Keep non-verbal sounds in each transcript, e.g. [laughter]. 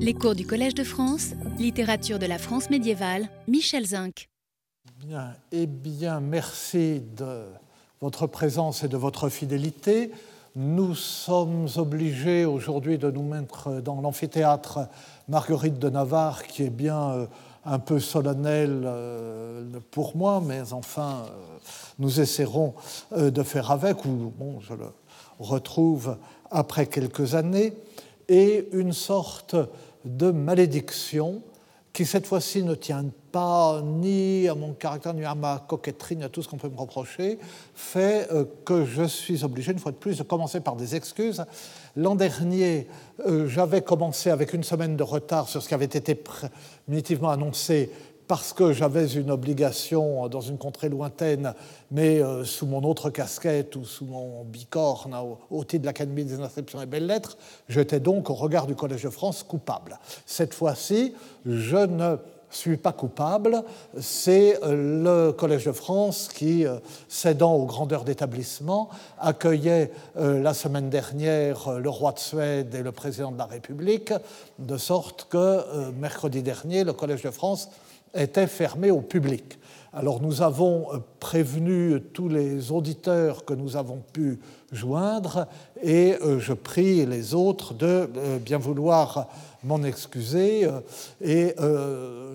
Les cours du Collège de France, littérature de la France médiévale, Michel Zinc. Bien, eh bien, merci de votre présence et de votre fidélité. Nous sommes obligés aujourd'hui de nous mettre dans l'amphithéâtre Marguerite de Navarre, qui est bien euh, un peu solennel euh, pour moi, mais enfin, euh, nous essaierons de faire avec, ou bon, je le retrouve après quelques années, et une sorte de malédiction qui cette fois-ci ne tient pas ni à mon caractère, ni à ma coquetterie, ni à tout ce qu'on peut me reprocher, fait euh, que je suis obligé, une fois de plus, de commencer par des excuses. L'an dernier, euh, j'avais commencé avec une semaine de retard sur ce qui avait été primitivement annoncé parce que j'avais une obligation dans une contrée lointaine, mais euh, sous mon autre casquette ou sous mon bicorne au, titre de l'Académie des inscriptions et belles lettres, j'étais donc au regard du Collège de France coupable. Cette fois-ci, je ne suis pas coupable, c'est euh, le Collège de France qui, euh, cédant aux grandeurs d'établissement, accueillait la semaine dernière le roi de Suède et le président de la République, de sorte que mercredi dernier, le Collège de France était fermé au public. Alors nous avons euh, prévenu tous les auditeurs que nous avons pu joindre et euh, je prie les autres de euh, bien vouloir m'en excuser et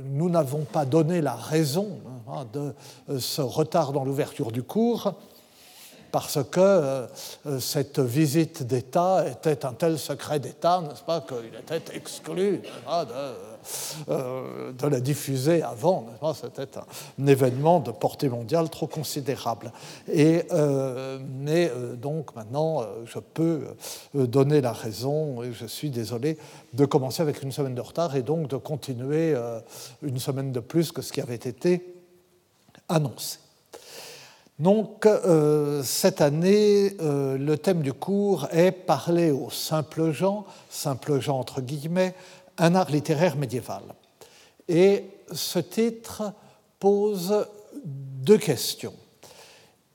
nous n'avons pas donné la raison hein, de ce retard dans l'ouverture du cours parce que cette visite d'État était un tel secret d'État, n'est-ce pas, qu'il était exclu hein, de euh, de la diffuser avant. C'était un événement de portée mondiale trop considérable. Et, euh, mais euh, donc maintenant, je peux donner la raison et je suis désolé de commencer avec une semaine de retard et donc de continuer une semaine de plus que ce qui avait été annoncé. Donc, cette année, le thème du cours est parler aux simples gens, simples gens entre guillemets, un art littéraire médiéval. Et ce titre pose deux questions.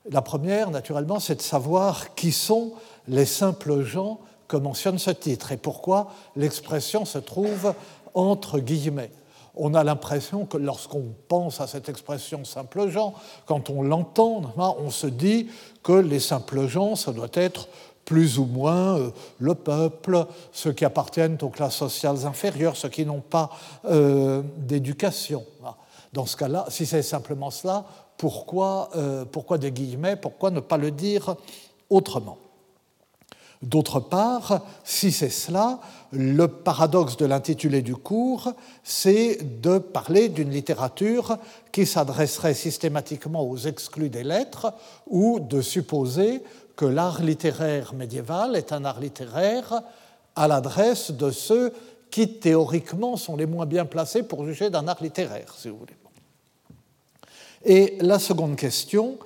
La première, naturellement, c'est de savoir qui sont les simples gens que mentionne ce titre et pourquoi l'expression se trouve entre guillemets. On a l'impression que lorsqu'on pense à cette expression simple gens, quand on l'entend, on se dit que les simples gens, ça doit être plus ou moins euh, le peuple, ceux qui appartiennent aux classes sociales inférieures, ceux qui n'ont pas euh, d'éducation. Dans ce cas-là, si c'est simplement cela, pourquoi, euh, pourquoi des guillemets Pourquoi ne pas le dire autrement? D'autre part, si c'est cela, le paradoxe de l'intitulé du cours, c'est de parler d'une littérature qui s'adresserait systématiquement aux exclus des lettres ou de supposer que l'art littéraire médiéval est un art littéraire à l'adresse de ceux qui théoriquement sont les moins bien placés pour juger d'un art littéraire, si vous voulez. Et la seconde question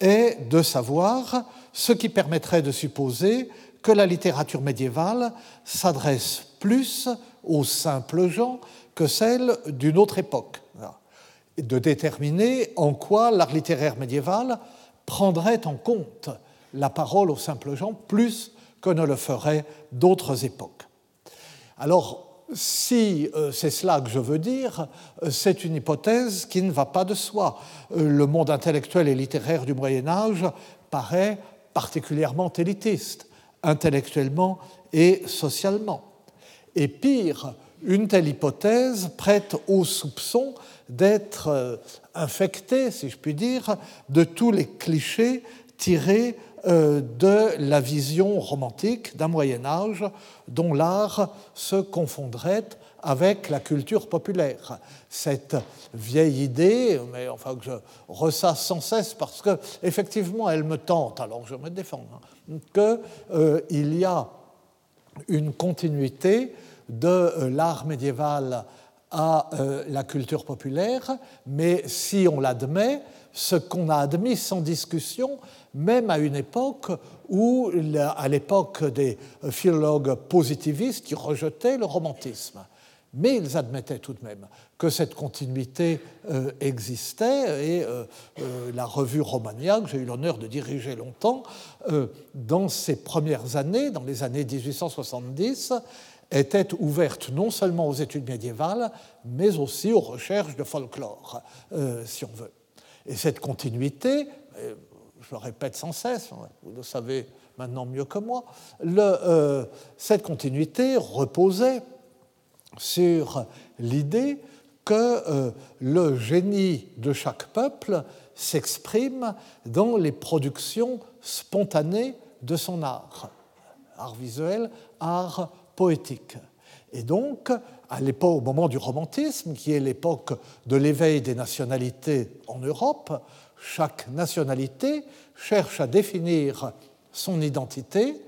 est de savoir ce qui permettrait de supposer que la littérature médiévale s'adresse plus aux simples gens que celle d'une autre époque, de déterminer en quoi l'art littéraire médiéval prendrait en compte la parole aux simples gens plus que ne le feraient d'autres époques. Alors, si euh, c'est cela que je veux dire, euh, c'est une hypothèse qui ne va pas de soi. Euh, le monde intellectuel et littéraire du Moyen Âge paraît particulièrement élitiste, intellectuellement et socialement. Et pire, une telle hypothèse prête au soupçon d'être infectée, si je puis dire, de tous les clichés tirés de la vision romantique d'un Moyen Âge dont l'art se confondrait avec la culture populaire. Cette vieille idée, mais enfin que je ressasse sans cesse parce que effectivement elle me tente, alors je me défends, hein, qu'il euh, y a une continuité de euh, l'art médiéval à la culture populaire, mais si on l'admet, ce qu'on a admis sans discussion, même à une époque où, à l'époque des philologues positivistes qui rejetaient le romantisme. Mais ils admettaient tout de même que cette continuité euh, existait et euh, euh, la revue Romagna, que j'ai eu l'honneur de diriger longtemps, dans ses premières années, dans les années 1870, était ouverte non seulement aux études médiévales, mais aussi aux recherches de folklore, si on veut. Et cette continuité, euh, je le répète sans cesse, vous le savez maintenant mieux que moi, le, cette continuité reposait sur l'idée que le génie de chaque peuple s'exprime dans les productions spontanées de son art, art visuel, art poétique. Et donc, à l'époque, au moment du romantisme, qui est l'époque de l'éveil des nationalités en Europe, chaque nationalité cherche à définir son identité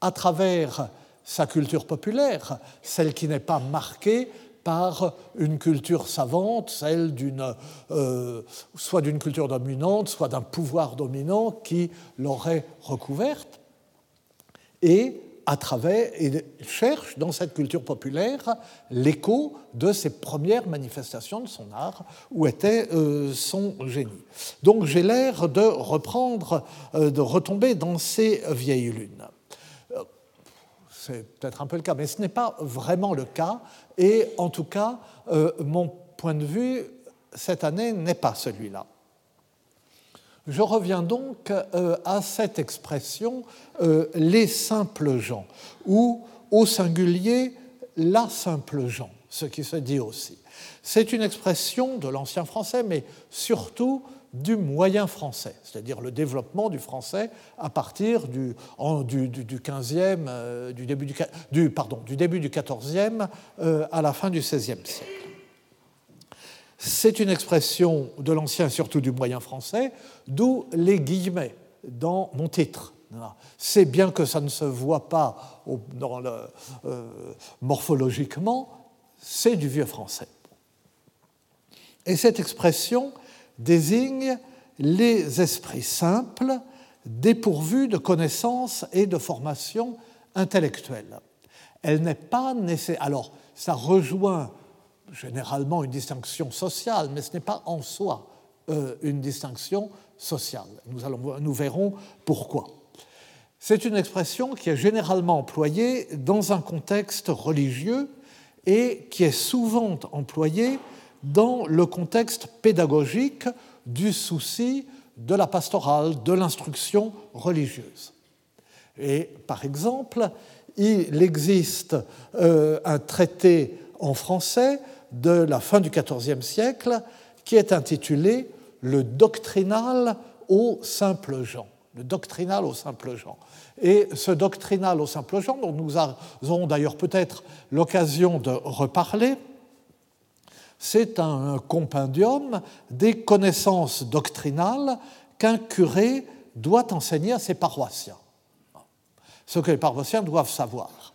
à travers sa culture populaire, celle qui n'est pas marquée par une culture savante, celle d'une, euh, soit d'une culture dominante, soit d'un pouvoir dominant qui l'aurait recouverte, et à travers, et cherche dans cette culture populaire l'écho de ses premières manifestations de son art, où était euh, son génie. Donc j'ai l'air de reprendre, euh, de retomber dans ces vieilles lunes c'est peut-être un peu le cas, mais ce n'est pas vraiment le cas. Et en tout cas, euh, mon point de vue cette année n'est pas celui-là. Je reviens donc euh, à cette expression euh, les simples gens, ou au singulier la simple gens, ce qui se dit aussi. C'est une expression de l'ancien français, mais surtout du moyen français, c'est-à-dire le développement du français à partir du, du, du, 15e, euh, du, début du, pardon, du début du 14e à la fin du 16e siècle. C'est une expression de l'ancien, surtout du moyen français, d'où les guillemets dans mon titre. C'est bien que ça ne se voit pas euh, morphologiquement, c'est du vieux français. Et cette expression désigne les esprits simples dépourvus de connaissances et de formation intellectuelle. Elle n'est pas nécessaire. Alors, ça rejoint généralement une distinction sociale, mais ce n'est pas en soi euh, une distinction sociale. Nous, allons, nous verrons pourquoi. C'est une expression qui est généralement employée dans un contexte religieux et qui est souvent employée dans le contexte pédagogique du souci de la pastorale, de l'instruction religieuse. Et par exemple, il existe euh, un traité en français de la fin du XIVe siècle qui est intitulé Le doctrinal aux simples gens. Le doctrinal aux simples gens. Et ce doctrinal aux simples gens, dont nous aurons d'ailleurs peut-être l'occasion de reparler, c'est un compendium des connaissances doctrinales qu'un curé doit enseigner à ses paroissiens. Ce que les paroissiens doivent savoir.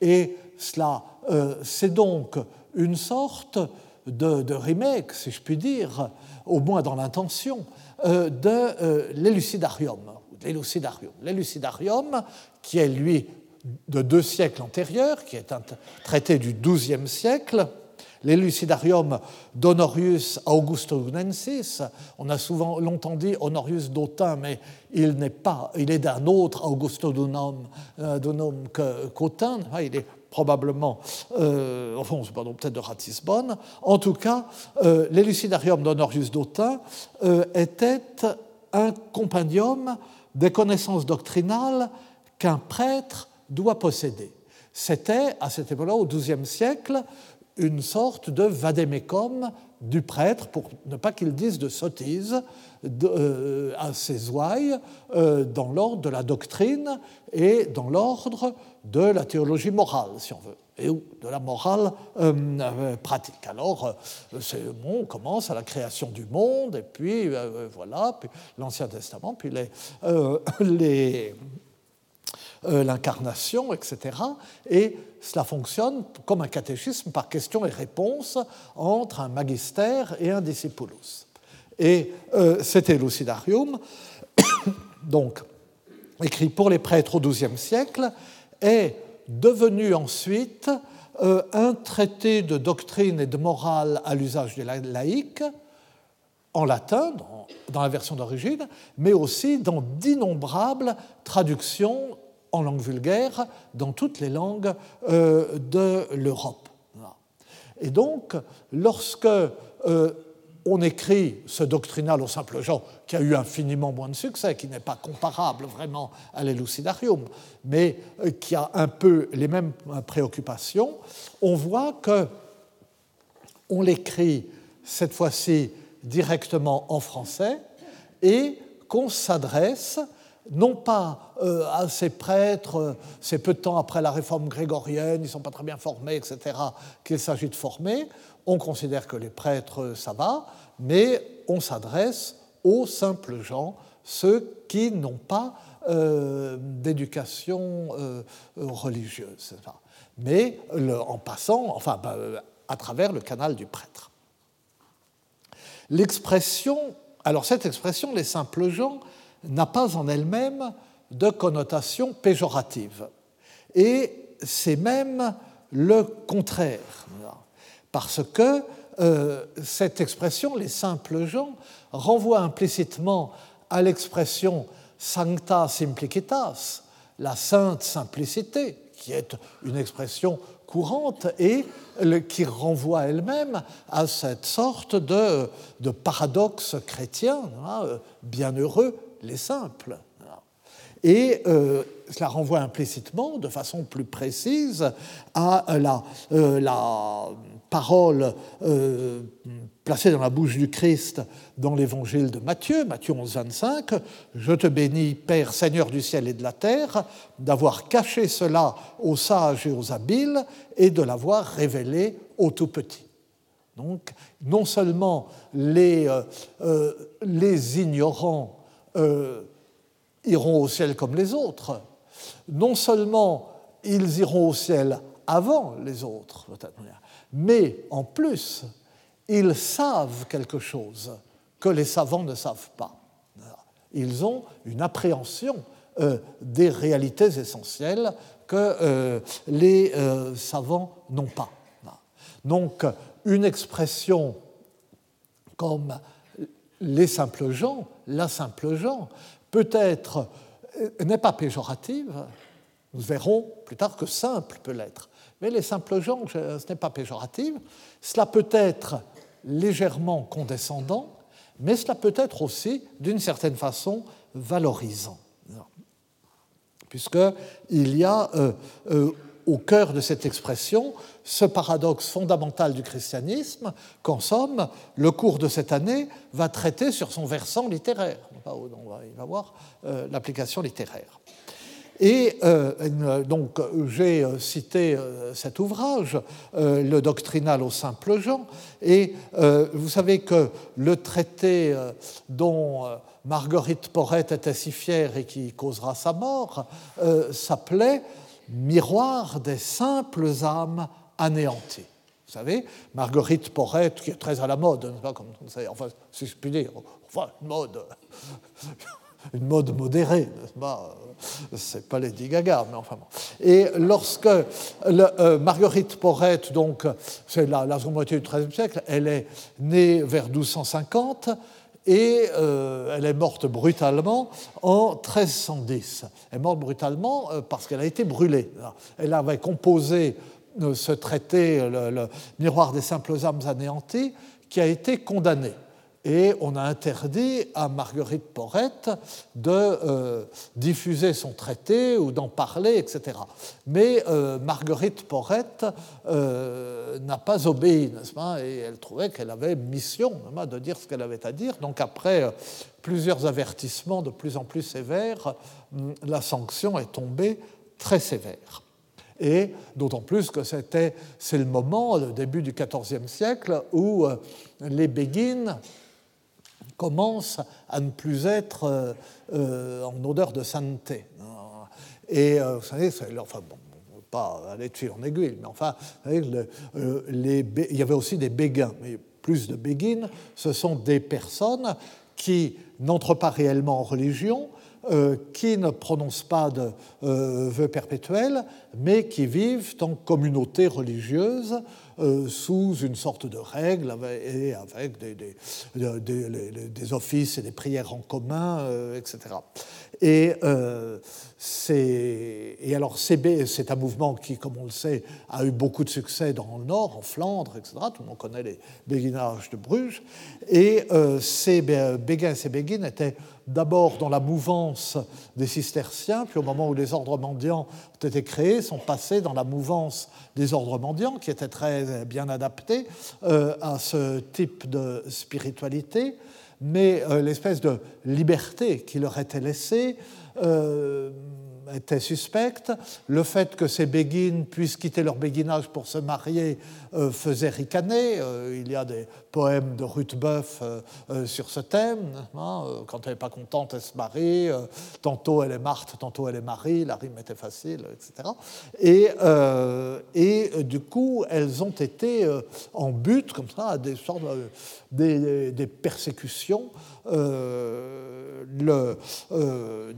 Et cela, euh, c'est donc une sorte de, remake, si je puis dire, au moins dans l'intention, euh, de euh, l'élucidarium. L'élucidarium, qui est lui de deux siècles antérieurs, qui est un traité du XIIe siècle, l'élucidarium d'Honorius Augustinensis. On a souvent longtemps dit Honorius d'Autun, mais il n'est pas, il est d'un autre Augustodonum euh, qu'Autun. Ah, probablement, euh, enfin, peut-être de Ratisbonne. En tout cas, euh, d'Honorius d'Autun euh, était un compendium des connaissances doctrinales qu'un prêtre doit posséder. C'était, à cette époque-là, au XIIe siècle, une sorte de vadémécum du prêtre pour ne pas qu'il dise de sottises euh, à ses ouailles euh, dans l'ordre de la doctrine et dans l'ordre de la théologie morale, si on veut, et de la morale euh, pratique. Alors, on commence à la création du monde, et puis voilà, puis l'Ancien Testament, puis [laughs] euh, l'incarnation, etc. Et cela fonctionne comme un catéchisme par questions et réponses entre un magistère et un discipulus. Et euh, cet élucidarium, [coughs] donc écrit pour les prêtres au XIIe siècle, est devenu ensuite euh, un traité de doctrine et de morale à l'usage des laïcs, en latin, dans, dans la version d'origine, mais aussi dans d'innombrables traductions en langue vulgaire dans toutes les langues de l'Europe. Et donc, lorsque on écrit ce doctrinal au simple genre, qui a eu infiniment moins de succès, qui n'est pas comparable vraiment à l'Elucidarium, mais euh, qui a un peu les mêmes préoccupations, on voit que on l'écrit cette fois-ci directement en français et qu'on s'adresse non pas euh, à ces prêtres, euh, c'est peu de temps après la réforme grégorienne, ils ne sont pas très bien formés, etc., qu'il s'agit de former, on considère que les prêtres, ça va, mais on s'adresse aux simples gens, ceux qui n'ont pas euh, d'éducation euh, religieuse. Mais en passant, enfin, bah, à travers le canal du prêtre. L'expression, alors cette expression, les simples gens, n'a pas en elle-même de connotation péjorative. Et c'est même le contraire parce que euh, cette expression, les simples gens, renvoie implicitement à l'expression sancta simplicitas, la sainte simplicité, qui est une expression courante et qui renvoie elle-même à cette sorte de, paradoxe chrétien, hein, bienheureux les simples. Et euh, cela renvoie implicitement, de façon plus précise, à la, euh, la parole euh, placée dans la bouche du Christ dans l'évangile de Matthieu, Matthieu 11, 25, Je te bénis, Père, Seigneur du ciel et de la terre, d'avoir caché cela aux sages et aux habiles et de l'avoir révélé aux tout petits. Donc, non seulement les, euh, euh, les ignorants iront au ciel comme les autres, non seulement ils iront au ciel avant les autres, mais en plus, ils savent quelque chose que les savants ne savent pas. Ils ont une appréhension euh, des réalités essentielles que euh, les euh, savants n'ont pas. Donc, une expression comme les simples gens, la simple gens, peut-être n'est pas péjorative. Nous verrons plus tard que simple peut l'être. Mais les simples gens, ce n'est pas péjoratif, cela peut être légèrement condescendant, mais cela peut être aussi, d'une certaine façon, valorisant. Puisqu'il y a euh, euh, au cœur de cette expression ce paradoxe fondamental du christianisme qu'en somme, le cours de cette année va traiter sur son versant littéraire. Il va voir euh, l'application littéraire. Et euh, donc j'ai euh, cité euh, cet ouvrage, Le doctrinal aux simples gens, et vous savez que le traité dont Marguerite Porrette était si fière et qui causera sa mort s'appelait Miroir des simples âmes anéanties. Vous savez, Marguerite Porrette, qui est très à la mode, enfin, si je puis dire, enfin, mode une mode modérée, n'est-ce pas C'est pas Lady Gaga, mais enfin bon. Et lorsque euh, Marguerite Porrette, donc, c'est la, la, seconde moitié du XIIIe siècle, elle est née vers 1250 et euh, elle est morte brutalement en 1310. Elle est morte brutalement euh, parce qu'elle a été brûlée. Elle avait composé ce traité, le, le Miroir des simples âmes anéanties, qui a été condamné et on a interdit à Marguerite Porrette de euh, diffuser son traité ou d'en parler, etc. Mais euh, Marguerite Porrette euh, n'a pas obéi, n'est-ce pas? Et elle trouvait qu'elle avait mission de dire ce qu'elle avait à dire. Donc après plusieurs avertissements de plus en plus sévères, hum, la sanction est tombée très sévère. Et d'autant plus que c'était, c'est le moment, le début du XIVe siècle, où les béguines commence à ne plus être euh, euh, en odeur de sainteté. Et euh, vous savez, enfin, bon, pas aller de fil en aiguille, mais enfin, les, il y avait aussi des béguins, mais plus de béguines, ce sont des personnes qui n'entrent pas réellement en religion, qui ne prononcent pas de vœux perpétuels, mais qui vivent en communauté religieuse euh, sous une sorte de règle et avec des, des, des, offices et des prières en commun, euh, etc. Et, et alors c'est un mouvement qui, comme on le sait, a eu beaucoup de succès dans le Nord, en Flandre, etc. Tout le monde connaît les béguinages de Bruges. Et ces Béguins et ces Béguines étaient d'abord dans la mouvance des cisterciens, puis au moment où les ordres mendiants ont été créés, sont passés dans la mouvance des ordres mendiants, qui étaient très bien adaptés euh, à ce type de spiritualité, mais euh, l'espèce de liberté qui leur était laissée euh, était suspecte. Le fait que ces béguines puissent quitter leur béguinage pour se marier euh, faisait ricaner. Euh, il y a des poèmes de Ruth euh, sur ce thème. Quand elle n'est pas contente, elle se marie. tantôt elle est Marthe, tantôt elle est Marie. La rime était facile, etc. Et, du coup, elles ont été en but, comme ça, à des sortes des persécutions. Le,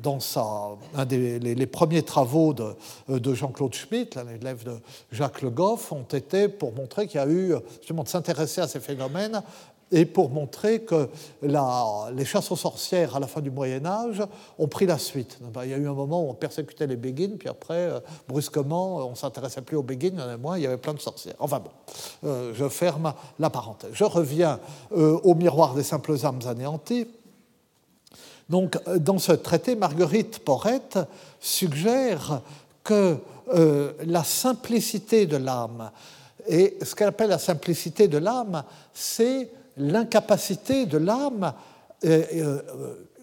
dans sa, un des les, premiers travaux de, de Jean-Claude Schmitt, l'élève de Jacques Le Goff, ont été pour montrer qu'il y a eu, justement, de s'intéresser à ces phénomènes et pour montrer que les chasses aux sorcières à la fin du Moyen Âge ont pris la suite. Il y a eu un moment où on persécutait les béguines, puis après, euh, brusquement, on s'intéressait plus aux béguines, il y avait plein de sorcières. Enfin bon, euh, je ferme la parenthèse. Je reviens euh, au miroir des simples âmes anéanties. Donc, dans ce traité, Marguerite Porrette suggère que la simplicité de l'âme, et ce qu'elle appelle la simplicité de l'âme, c'est l'incapacité de l'âme, euh,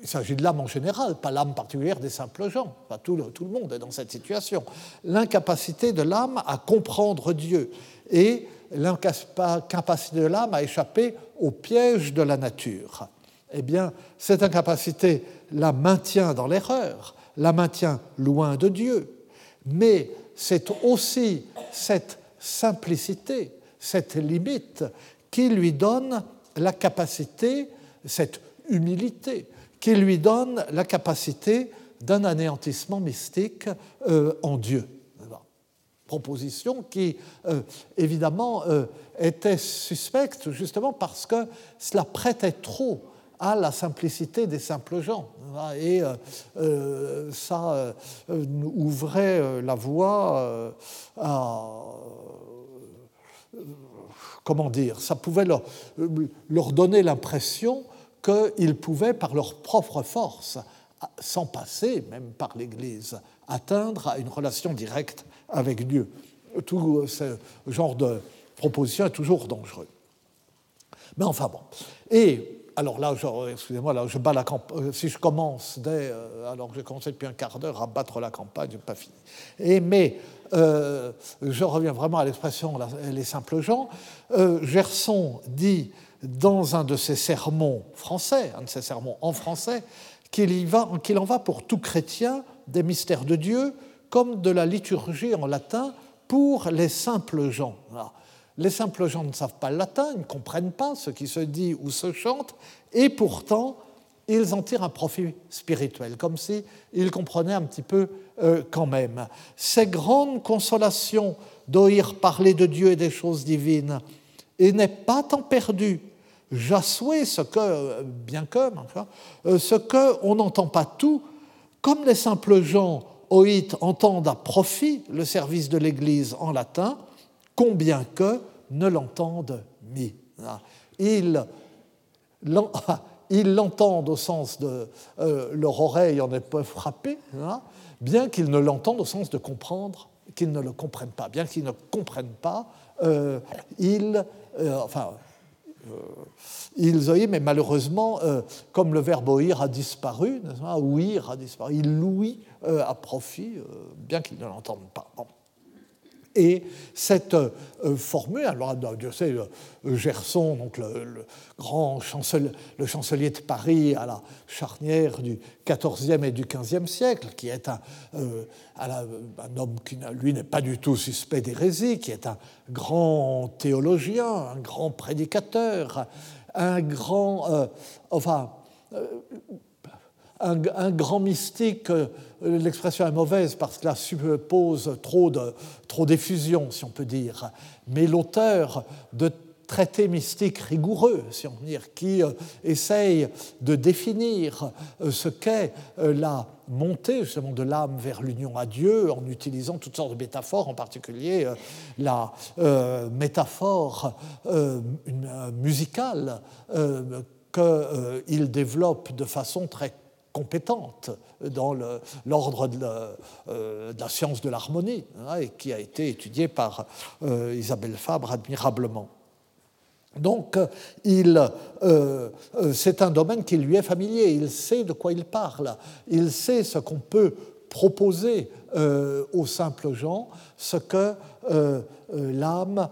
il s'agit de l'âme en général, pas l'âme particulière des simples gens, tout, le, tout, le, monde est dans cette situation, l'incapacité de l'âme à comprendre Dieu et l'incapacité de l'âme à échapper au piège de la nature. Eh bien, cette incapacité la maintient dans l'erreur, la maintient loin de Dieu, mais c'est aussi cette simplicité, cette limite qui lui donne la capacité, cette humilité, qui lui donne la capacité d'un anéantissement mystique euh, en Dieu. Proposition qui, euh, évidemment, euh, était suspecte justement parce que cela prêtait trop à la simplicité des simples gens. Et ça ouvrait la voie à comment dire, ça pouvait leur, donner l'impression qu'ils pouvaient, par leur propre force, sans passer, même par l'Église, atteindre à une relation directe avec Dieu. Tout ce genre de proposition est toujours dangereux. Mais enfin bon. Et alors là, excusez-moi, là, je bats la campagne. Euh, si je commence dès, euh, alors que j'ai commencé depuis un quart d'heure à battre la campagne, je n'ai pas fini. Mais euh, je reviens vraiment à l'expression les simples gens. Gerson dit dans un de ses sermons français, un de ses sermons en français, qu'il qu'il en va pour tout chrétien des mystères de Dieu comme de la liturgie en latin pour les simples gens. Les simples gens ne savent pas le latin, ils ne comprennent pas ce qui se dit ou se chante, et pourtant, ils en tirent un profit spirituel, comme s'ils comprenaient un petit peu euh, quand même. Ces grandes consolations d'oïr parler de Dieu et des choses divines, et n'est pas tant perdu. J'assouais ce que, bien que, euh, ce que on n'entend pas tout, comme les simples gens oït entendent à profit le service de l'Église en latin, combien que ne l'entendent mis. Ils [laughs] l'entendent au sens de euh, leur oreille en est frappée, hein, bien qu'ils ne l'entendent au sens de comprendre, qu'ils ne le comprennent pas. Bien qu'ils ne comprennent pas, euh, ils, euh, enfin, ils oïent, mais malheureusement, comme le verbe oïr a disparu, ouïr a disparu, ils louient à profit, bien qu'ils ne l'entendent pas. Et cette euh, formule, alors Dieu sait, Gerson, donc le, grand le chancelier de Paris à la charnière du XIVe et du XVe siècle, qui est un, euh, homme qui, lui, n'est pas du tout suspect d'hérésie, qui est un grand théologien, un grand prédicateur, un grand, euh, enfin, un, grand mystique, euh, l'expression est mauvaise parce que suppose trop de trop d'effusion, si on peut dire, mais l'auteur de traités mystiques rigoureux, si on peut dire, qui euh, essaye de définir euh, ce qu'est la montée justement de l'âme vers l'union à Dieu en utilisant toutes sortes de métaphores, en particulier euh, la euh, métaphore musicale qu'il développe de façon très compétente dans l'ordre de, la science de l'harmonie hein, et qui a été étudiée par Isabelle Fabre admirablement. Donc, euh, euh, c'est un domaine qui lui est familier, il sait de quoi il parle, il sait ce qu'on peut proposer euh, aux simples gens, ce que l'âme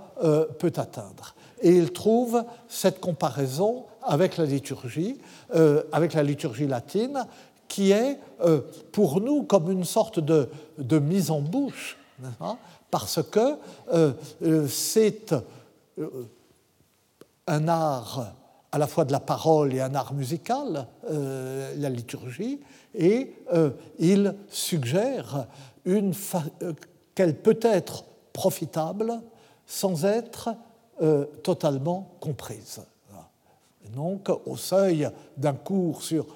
peut atteindre. Et il trouve cette comparaison avec la liturgie, avec la liturgie latine, qui est pour nous comme une sorte de, de mise en bouche, parce que c'est un art à la fois de la parole et un art musical, euh, la liturgie, et euh, il suggère euh, qu'elle peut être profitable sans être totalement comprise. donc, au seuil d'un cours sur,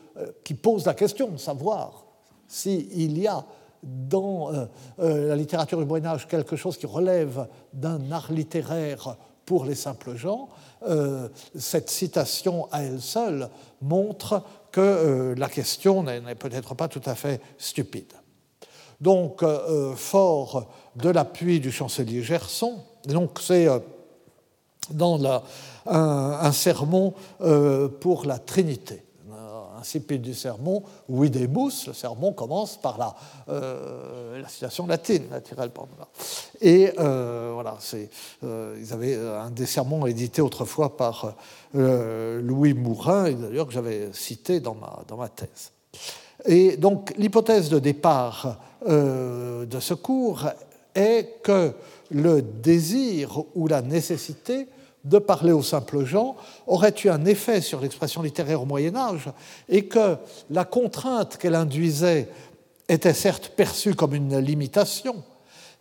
qui pose la question de savoir s'il y a dans la littérature du Moyen Âge quelque chose qui relève d'un art littéraire pour les simples gens, euh, cette citation à elle seule montre que euh, la question n'est peut-être pas tout à fait stupide. Donc, euh, fort de l'appui du chancelier Gerson, donc c'est dans un, sermon pour la Trinité incipit du sermon, Videmus, le sermon commence par la, euh, citation latine, naturellement. Et euh, voilà, c'est, euh, ils avaient un des sermons édité autrefois par Louis Mourin, d'ailleurs que j'avais cité dans ma, dans ma thèse. Et donc l'hypothèse de départ de ce cours est que le désir ou la nécessité de parler aux simples gens aurait eu un effet sur l'expression littéraire au Moyen Âge et que la contrainte qu'elle induisait était certes perçue comme une limitation,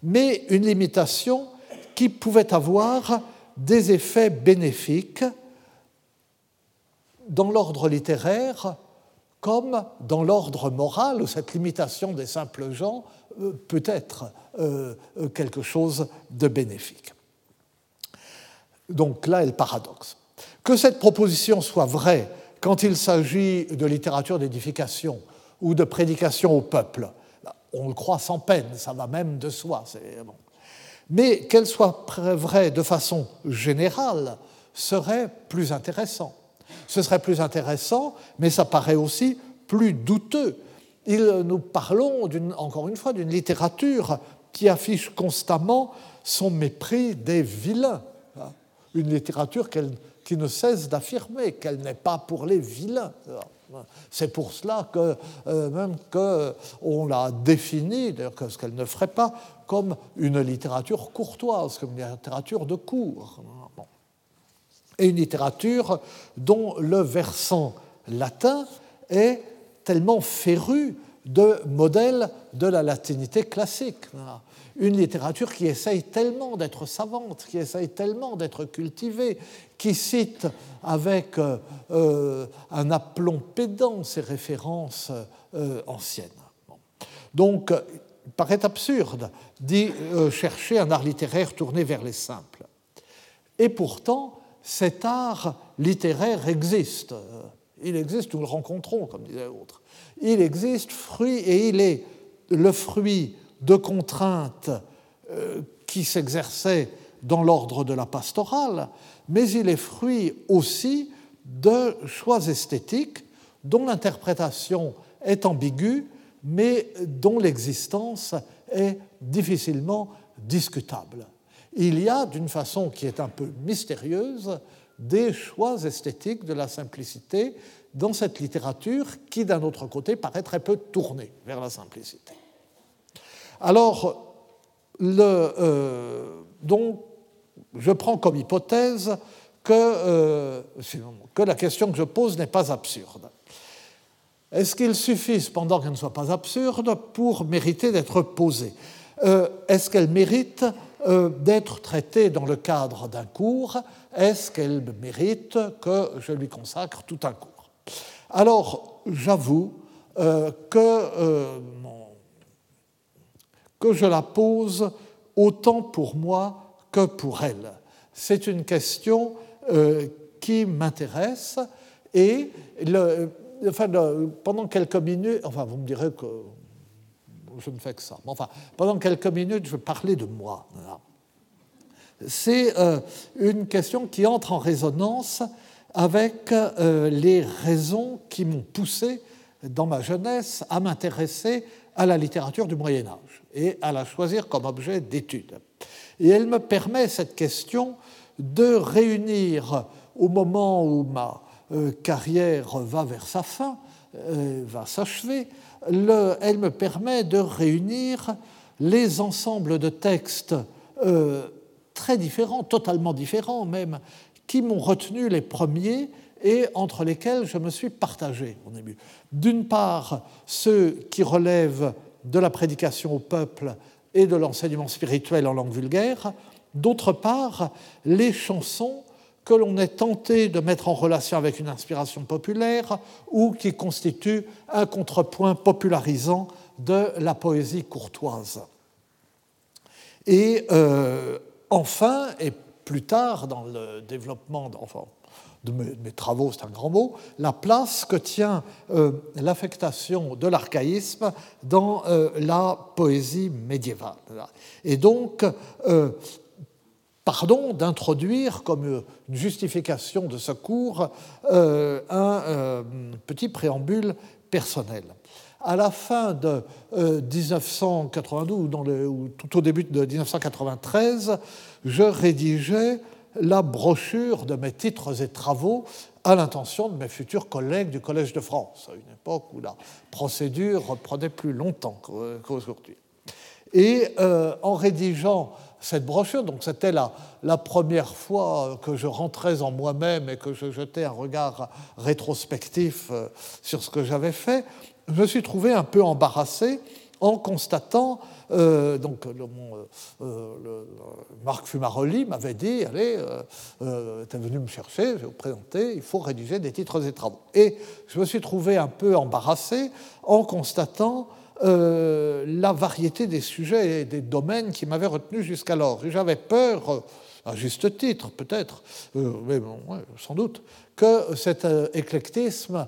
mais une limitation qui pouvait avoir des effets bénéfiques dans l'ordre littéraire comme dans l'ordre moral, où cette limitation des simples gens euh, peut être euh, quelque chose de bénéfique. Donc là est le paradoxe. Que cette proposition soit vraie quand il s'agit de littérature d'édification ou de prédication au peuple, on le croit sans peine, ça va même de soi. Mais qu'elle soit vraie de façon générale serait plus intéressant. Ce serait plus intéressant, mais ça paraît aussi plus douteux. nous parlons, encore une fois, d'une littérature qui affiche constamment son mépris des vilains une littérature qui ne cesse d'affirmer qu'elle n'est pas pour les vilains. C'est pour cela que euh, même qu'on l'a définie, d'ailleurs ce qu'elle ne ferait pas, comme une littérature courtoise, comme une littérature de cours. Et une littérature dont le versant latin est tellement féru de modèles de la latinité classique une littérature qui essaye tellement d'être savante, qui essaye tellement d'être cultivée, qui cite avec euh, euh, un aplomb pédant ses références euh, anciennes. Donc, il paraît absurde d'y chercher un art littéraire tourné vers les simples. Et pourtant, cet art littéraire existe. Il existe, nous le rencontrons, comme disait l'autre. Il existe, fruit, et il est le fruit de contraintes euh, qui s'exerçaient dans l'ordre de la pastorale, mais il est fruit aussi de choix esthétiques dont l'interprétation est ambiguë, mais dont l'existence est difficilement discutable. Il y a, d'une façon qui est un peu mystérieuse, des choix esthétiques de la simplicité dans cette littérature qui, d'un autre côté, paraît très peu tournée vers la simplicité. Alors, euh, je prends comme hypothèse que, euh, que la question que je pose n'est pas absurde. Est-ce qu'il suffit cependant qu'elle ne soit pas absurde pour mériter d'être posée? Euh, Est-ce qu'elle mérite d'être traitée dans le cadre d'un cours? Est-ce qu'elle mérite que je lui consacre tout un cours? Alors, j'avoue que, que je la pose autant pour moi que pour elle. C'est une question qui m'intéresse et pendant quelques minutes, enfin vous me direz que je ne fais que ça, mais enfin pendant quelques minutes je vais parler de moi. C'est euh, une question qui entre en résonance avec euh, les raisons qui m'ont poussé dans ma jeunesse à m'intéresser à la littérature du Moyen Âge et à la choisir comme objet d'étude. Et elle me permet, cette question, de réunir au moment où ma euh, carrière va vers sa fin, euh, va s'achever, elle me permet de réunir les ensembles de textes euh, très différents, totalement différents même, qui m'ont retenu les premiers et entre lesquels je me suis partagé. D'une part, ceux qui relèvent de la prédication au peuple et de l'enseignement spirituel en langue vulgaire, d'autre part, les chansons que l'on est tenté de mettre en relation avec une inspiration populaire ou qui constitue un contrepoint popularisant de la poésie courtoise. Et euh, enfin, et plus tard dans le développement de mes, travaux, c'est un grand mot, la place que tient euh, l'affectation de l'archaïsme dans euh, la poésie médiévale. Et donc, pardon d'introduire comme une justification de ce cours euh, un euh, petit préambule personnel. À la fin de 1992 euh, ou tout au début de 1993, je rédigeais la brochure de mes titres et travaux à l'intention de mes futurs collègues du Collège de France, à une époque où la procédure prenait plus longtemps qu'aujourd'hui. Et en rédigeant cette brochure. Donc c'était la, la, première fois que je rentrais en moi-même et que je jetais un regard rétrospectif euh, sur ce que j'avais fait. Je me suis trouvé un peu embarrassé en constatant, euh, donc euh, le, Marc Fumaroli m'avait dit, allez, euh, tu es venu me chercher, je vais vous présenter, il faut rédiger des titres et travaux. Et je me suis trouvé un peu embarrassé en constatant euh, la variété des sujets et des domaines qui m'avaient retenu jusqu'alors. J'avais peur, euh, à juste titre peut-être, euh, mais sans doute, que cet éclectisme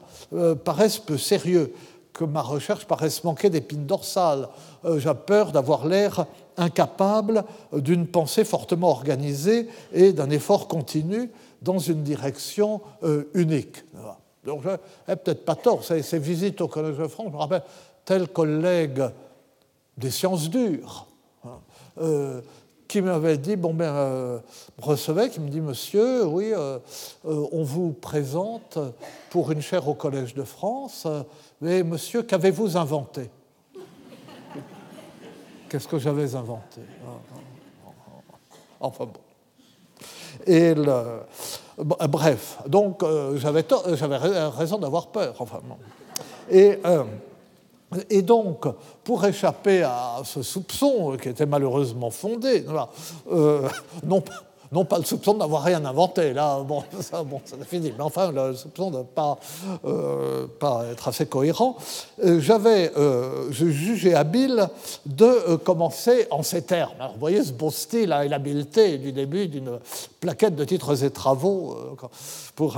paraisse peu sérieux, que ma recherche paraisse manquer d'épines dorsales. J'ai peur d'avoir l'air incapable d'une pensée fortement organisée et d'un effort continu dans une direction unique. Donc, je n'ai peut-être pas tort. Ces, ces, visites au Collège de France, je me rappelle, tel collègue des sciences dures, hein, euh, qui m'avait dit, bon ben, euh, recevait, qui me dit, monsieur, oui, euh, on vous présente pour une chaire au Collège de France, mais monsieur, qu'avez-vous inventé? Qu'est-ce que j'avais inventé? Enfin bon. Et le, bref, donc j'avais raison d'avoir peur. Enfin, bon. Et et donc, pour échapper à ce soupçon qui était malheureusement fondé, euh, non, pas le soupçon de n'avoir rien inventé, là, bon, [laughs] ça, bon, ça fini, mais enfin, le soupçon de ne pas, euh, pas être assez cohérent, euh, j'avais, jugeais habile de commencer en ces termes. Vous voyez ce beau style et l'habileté du début d'une plaquette de titres et travaux pour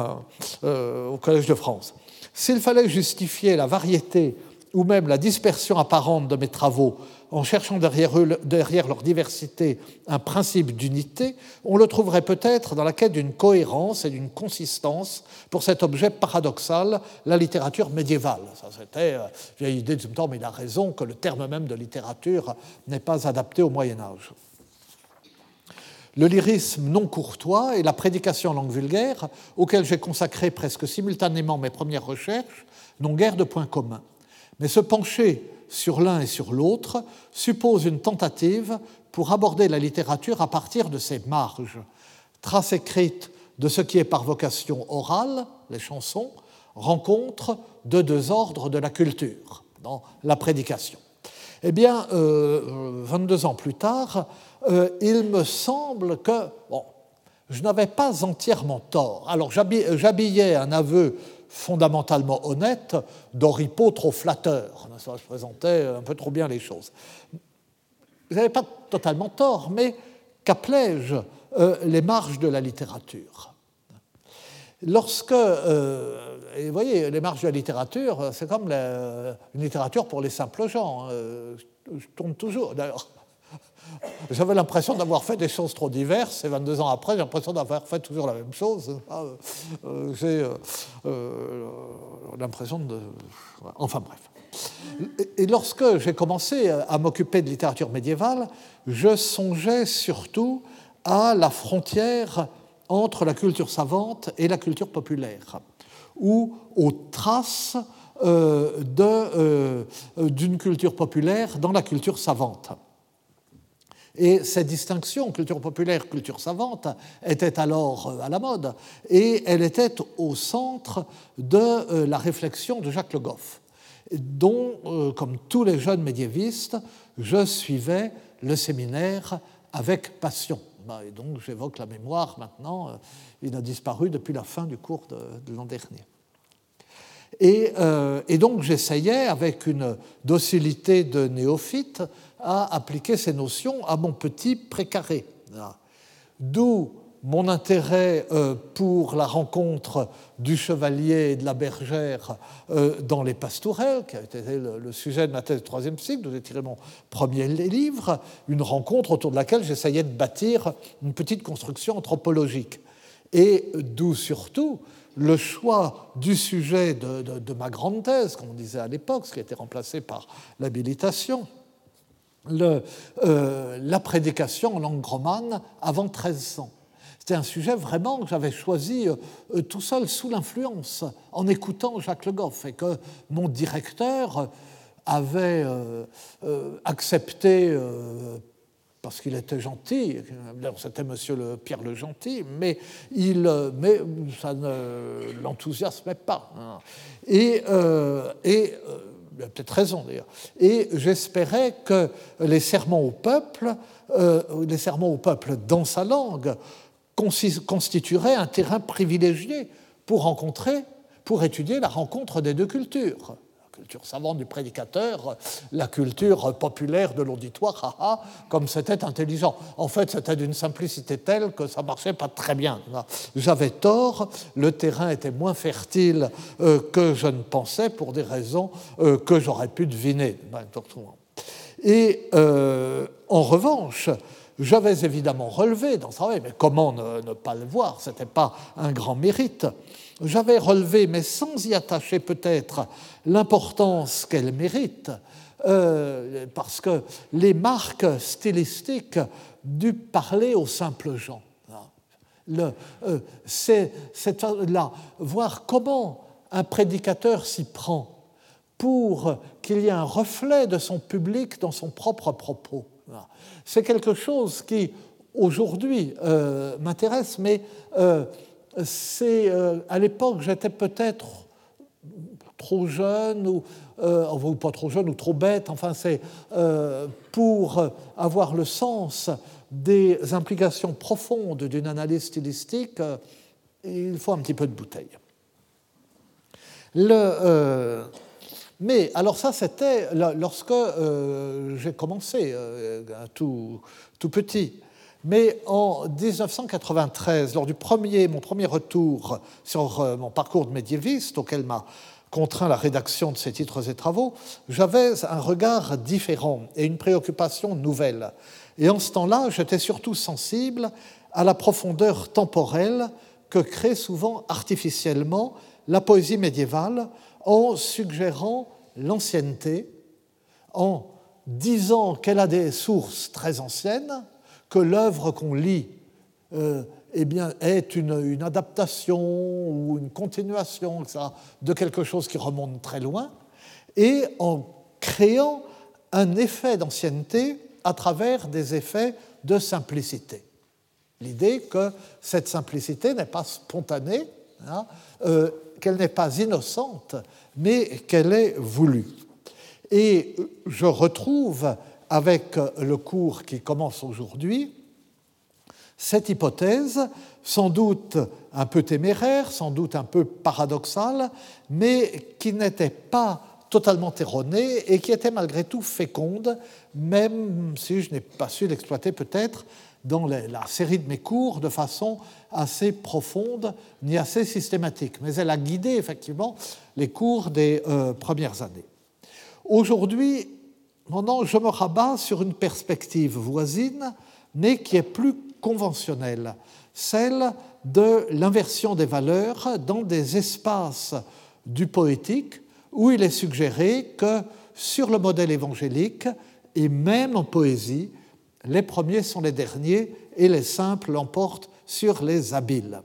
au Collège de France. S'il fallait justifier la variété ou même la dispersion apparente de mes travaux en cherchant derrière, leur diversité un principe d'unité, on le trouverait peut-être dans la quête d'une cohérence et d'une consistance pour cet objet paradoxal, la littérature médiévale. Ça, c'était une euh, vieille idée de ce temps, mais il a raison que le terme même de littérature n'est pas adapté au Moyen Âge. Le lyrisme non courtois et la prédication en langue vulgaire, auquel j'ai consacré presque simultanément mes premières recherches, n'ont guère de points communs. Mais se pencher sur l'un et sur l'autre suppose une tentative pour aborder la littérature à partir de ses marges, traces écrites de ce qui est par vocation orale, les chansons, rencontre de deux ordres de la culture, dans la prédication. Eh bien, 22 euh, ans plus tard, euh, il me semble que, je n'avais pas entièrement tort. Alors j'habillais un aveu fondamentalement honnête d'Oripo trop flatteur. Ça se présentait un peu trop bien les choses. Vous n'avez pas totalement tort, mais qu'appelais-je euh, les marges de la littérature Lorsque, euh, vous voyez, les marges de la littérature, c'est comme une littérature pour les simples gens. Euh, je tourne toujours, d'ailleurs. J'avais l'impression d'avoir fait des choses trop diverses, et 22 ans après, j'ai l'impression d'avoir fait toujours la même chose. Euh, j'ai l'impression de. Enfin bref. Et lorsque j'ai commencé à m'occuper de littérature médiévale, je songeais surtout à la frontière entre la culture savante et la culture populaire, ou aux traces euh, euh, d'une culture populaire dans la culture savante. Et cette distinction, culture populaire, culture savante, était alors euh, à la mode, et elle était au centre de la réflexion de Jacques Le Goff, dont, comme tous les jeunes médiévistes, je suivais le séminaire avec passion. Bah, et donc j'évoque la mémoire maintenant, euh, il a disparu depuis la fin du cours de, l'an dernier. Euh, et, donc j'essayais, avec une docilité de néophyte, à appliquer ces notions à mon petit précaré. D'où mon intérêt euh, pour la rencontre du chevalier et de la bergère euh, dans les pastourelles, qui a été le sujet de ma thèse de troisième cycle, d'où j'ai tiré mon premier livre, une rencontre autour de laquelle j'essayais de bâtir une petite construction anthropologique. Et d'où surtout le choix du sujet de, ma grande thèse, comme on disait à l'époque, ce qui a été remplacé par l'habilitation, euh, la prédication en langue romane avant 1300 c'est un sujet vraiment que j'avais choisi euh, euh, tout seul sous l'influence, en écoutant Jacques Le Goff, et que mon directeur avait accepté parce qu'il était gentil, c'était monsieur Pierre le Gentil, mais, il, mais ça ne l'enthousiasmait pas. Hein. Et, et il a peut-être raison d'ailleurs. Et j'espérais que les sermons au peuple, les sermons au peuple dans sa langue, constituerait un terrain privilégié pour rencontrer, pour étudier la rencontre des deux cultures. Culture savante du prédicateur, la culture populaire de l'auditoire, comme c'était intelligent. En fait, c'était d'une simplicité telle que ça marchait pas très bien. J'avais tort, le terrain était moins fertile euh, que je ne pensais pour des raisons euh, que j'aurais pu deviner. Et euh, en revanche, j'avais évidemment relevé dans ce travail, mais comment ne, pas le voir Ce n'était pas un grand mérite. J'avais relevé, mais sans y attacher peut-être l'importance qu'elle mérite, euh, parce que les marques stylistiques du parler aux simples gens. Le, euh, c'est, là, voir comment un prédicateur s'y prend pour qu'il y ait un reflet de son public dans son propre propos c'est quelque chose qui, aujourd'hui, euh, m'intéresse, mais euh, c'est à l'époque, j'étais peut-être trop jeune, ou, ou, pas trop jeune, ou trop bête, enfin, c'est pour avoir le sens des implications profondes d'une analyse stylistique, il faut un petit peu de bouteille. Le, mais alors ça, c'était lorsque euh, j'ai commencé, euh, tout, tout, petit. Mais en 1993, lors du premier, mon premier retour sur euh, mon parcours de médiéviste, auquel m'a contraint la rédaction de ces titres et travaux, j'avais un regard différent et une préoccupation nouvelle. Et en ce temps-là, j'étais surtout sensible à la profondeur temporelle que crée souvent artificiellement la poésie médiévale en suggérant l'ancienneté, en disant qu'elle a des sources très anciennes, que l'œuvre qu'on lit euh, eh est une, adaptation ou une continuation de quelque chose qui remonte très loin, et en créant un effet d'ancienneté à travers des effets de simplicité. L'idée que cette simplicité n'est pas spontanée, hein, euh, qu'elle n'est pas innocente, mais qu'elle est voulue. Et je retrouve avec le cours qui commence aujourd'hui Cette hypothèse, sans doute un peu téméraire, sans doute un peu paradoxale, mais qui n'était pas totalement erronée et qui était malgré tout féconde, même si je n'ai pas su l'exploiter peut-être dans la série de mes cours de façon assez profonde ni assez systématique. Mais elle a guidé effectivement les cours des euh, premières années. Aujourd'hui, je me rabats sur une perspective voisine, mais qui est plus conventionnelle, celle de l'inversion des valeurs dans des espaces du poétique où il est suggéré que sur le modèle évangélique, et même en poésie, les premiers sont les derniers et les simples l'emportent sur les habiles.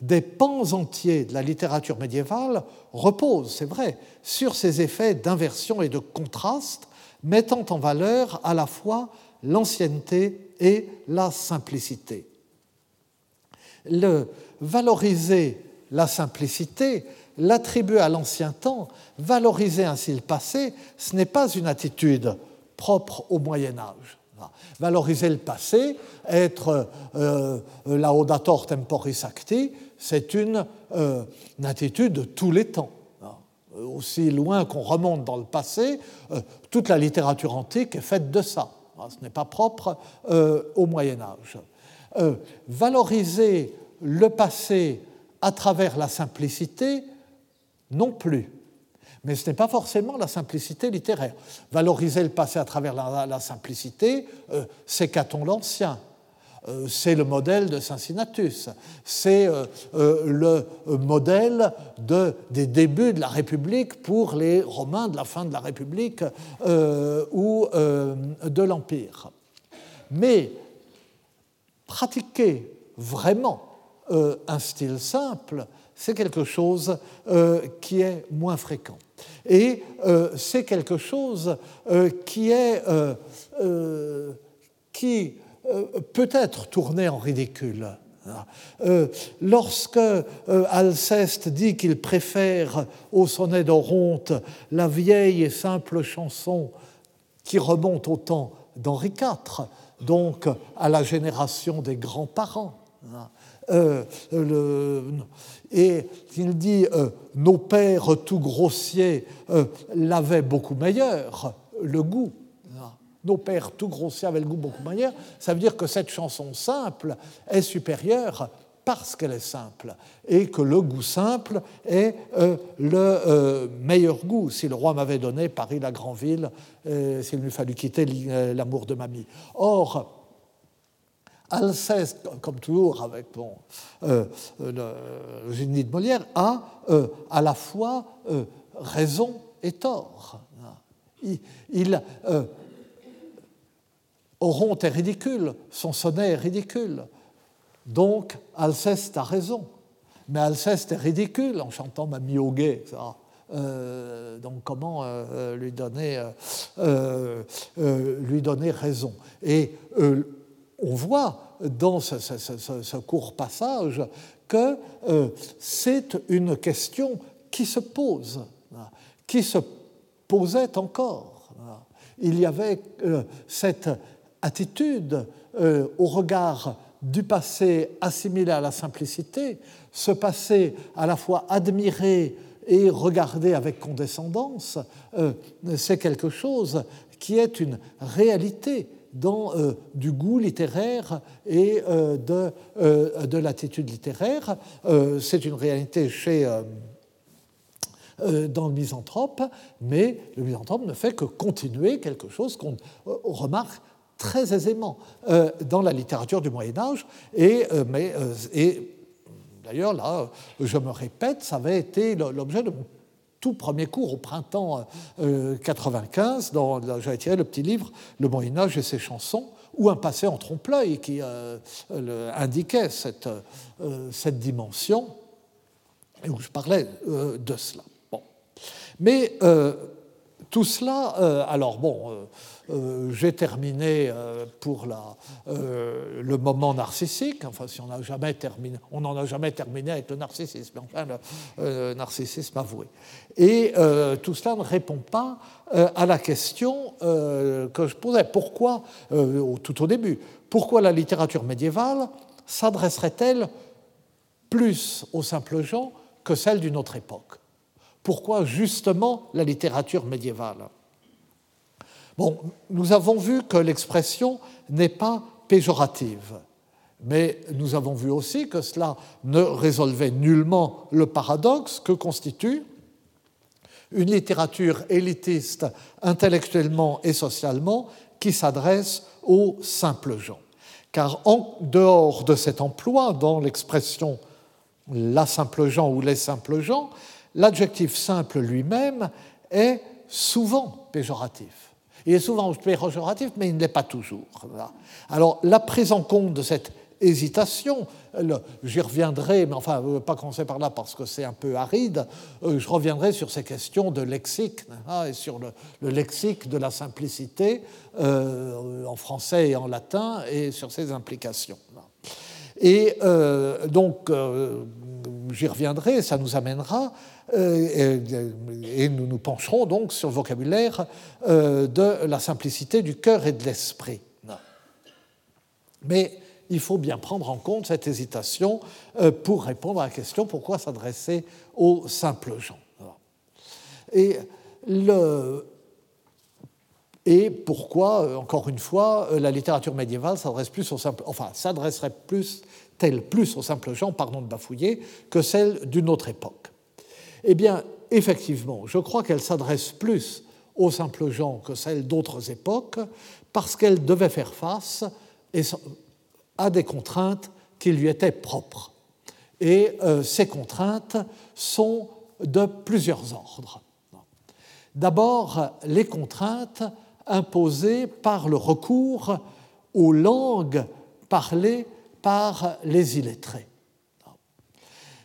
Des pans entiers de la littérature médiévale reposent, c'est vrai, sur ces effets d'inversion et de contraste, mettant en valeur à la fois l'ancienneté et la simplicité. Le valoriser la simplicité, l'attribuer à l'ancien temps, valoriser ainsi le passé, ce n'est pas une attitude propre au Moyen Âge. Valoriser le passé, être euh, laudator temporis acti, c'est une, euh, une, attitude de tous les temps. Aussi loin qu'on remonte dans le passé, euh, toute la littérature antique est faite de ça. Ce n'est pas propre euh, au Moyen Âge. Euh, valoriser le passé à travers la simplicité, non plus. Mais ce n'est pas forcément la simplicité littéraire. Valoriser le passé à travers la, simplicité, euh, c'est Caton l'Ancien, c'est le modèle de Cincinnatus, c'est le modèle de, des débuts de la République pour les Romains de la fin de la République ou de l'Empire. Mais pratiquer vraiment euh, un style simple, c'est quelque chose euh, qui est moins fréquent. Et euh, c'est quelque chose qui est qui peut être tourné en ridicule. lorsque Alceste dit qu'il préfère au sonnet d'Oronte la vieille et simple chanson qui remonte au temps d'Henri IV, donc à la génération des grands-parents. Euh, et il dit euh, nos pères tout grossiers euh, l'avaient beaucoup meilleur, le goût. Nos pères tout grossiers avaient le goût beaucoup meilleur. Ça veut dire que cette chanson simple est supérieure parce qu'elle est simple et que le goût simple est euh, le euh, meilleur goût. Si le roi m'avait donné Paris la grande ville, euh, s'il m'eût fallu quitter l'amour de mamie. Or, Alceste, comme toujours avec bon, le, génie de Molière, a à la fois raison et tort. Il Oronte est ridicule, son sonnet est ridicule. Donc, Alceste a raison. Mais Alceste est ridicule en chantant Mamie au. Euh, donc comment euh, lui, donner, euh, lui donner raison? Et on voit dans ce, court passage que c'est une question qui se pose, qui se posait encore. Il y avait cette attitude au regard du passé assimilé à la simplicité, ce passé à la fois admiré et regardé avec condescendance, euh, c'est quelque chose qui est une réalité dans euh, du goût littéraire et euh, de, de l'attitude littéraire. c'est une réalité chez, dans le misanthrope, mais le misanthrope ne fait que continuer quelque chose qu'on remarque très aisément euh, dans la littérature du Moyen Âge. Et, euh, euh, et d'ailleurs, là, je me répète, ça avait été l'objet de mon tout premier cours au printemps 95, dont j'avais tiré le petit livre Le Moyen Âge et ses chansons, ou un passé en trompe-l'œil qui indiquait cette, cette dimension, et où je parlais de cela. Bon. Mais tout cela, alors bon, euh, euh, j'ai terminé pour la, le moment narcissique, enfin si on n'a jamais terminé, on n'en a jamais terminé avec le narcissisme, enfin le, narcissisme avoué. Et tout cela ne répond pas à la question que je posais. Pourquoi, tout au début, pourquoi la littérature médiévale s'adresserait-elle plus aux simples gens que celle d'une autre époque? Pourquoi justement la littérature médiévale? Bon, nous avons vu que l'expression n'est pas péjorative, mais nous avons vu aussi que cela ne résolvait nullement le paradoxe que constitue une littérature élitiste intellectuellement et socialement qui s'adresse aux simples gens. Car en dehors de cet emploi, dans l'expression la simple gens ou les simples gens, l'adjectif simple lui-même est souvent péjoratif. Il est souvent péjoratif, mais il ne l'est pas toujours. Alors, la prise en compte de cette hésitation, j'y reviendrai, mais enfin, pas commencer par là parce que c'est un peu aride, euh, je reviendrai sur ces questions de lexique, hein, et sur le, lexique de la simplicité euh, en français et en latin, et sur ses implications. Et euh, donc, j'y reviendrai, ça nous amènera euh, et nous nous pencherons donc sur le vocabulaire euh, de la simplicité du cœur et de l'esprit. Mais il faut bien prendre en compte cette hésitation euh, pour répondre à la question pourquoi s'adresser aux simples gens. Et, et pourquoi, encore une fois, la littérature médiévale s'adresse plus aux simples, enfin, s'adresserait plus, telle plus aux simples gens, pardon de bafouiller, que celle d'une autre époque. Eh bien, effectivement, je crois qu'elle s'adresse plus aux simples gens que celles d'autres époques, parce qu'elle devait faire face à des contraintes qui lui étaient propres. Et euh, ces contraintes sont de plusieurs ordres. D'abord, les contraintes imposées par le recours aux langues parlées par les illettrés.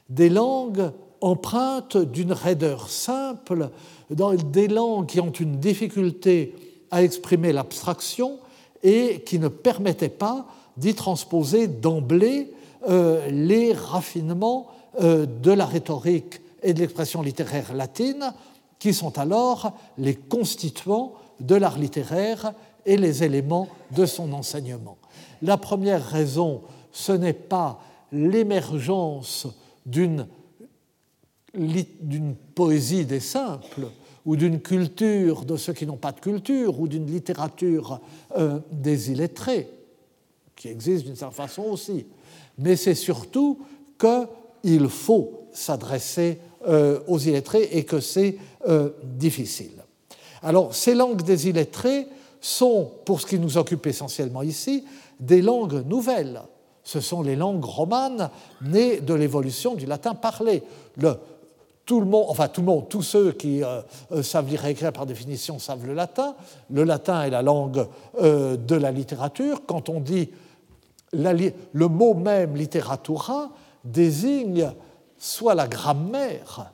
Des langues empreinte d'une raideur simple, des langues qui ont une difficulté à exprimer l'abstraction et qui ne permettaient pas d'y transposer d'emblée euh, les raffinements euh, de la rhétorique et de l'expression littéraire latine, qui sont alors les constituants de l'art littéraire et les éléments de son enseignement. La première raison, ce n'est pas l'émergence d'une poésie des simples ou d'une culture de ceux qui n'ont pas de culture ou d'une littérature euh, des illettrés, qui existe d'une certaine façon aussi. Mais c'est surtout qu'il faut s'adresser euh, aux illettrés et que c'est euh, difficile. Alors, ces langues des illettrés sont, pour ce qui nous occupe essentiellement ici, des langues nouvelles. Ce sont les langues romanes nées de l'évolution du latin parlé. Tout le monde, enfin tout le monde, tous ceux qui euh, euh, savent lire et écrire par définition savent le latin. Le latin est la langue euh, de la littérature. Quand on dit le mot même littératura désigne soit la grammaire,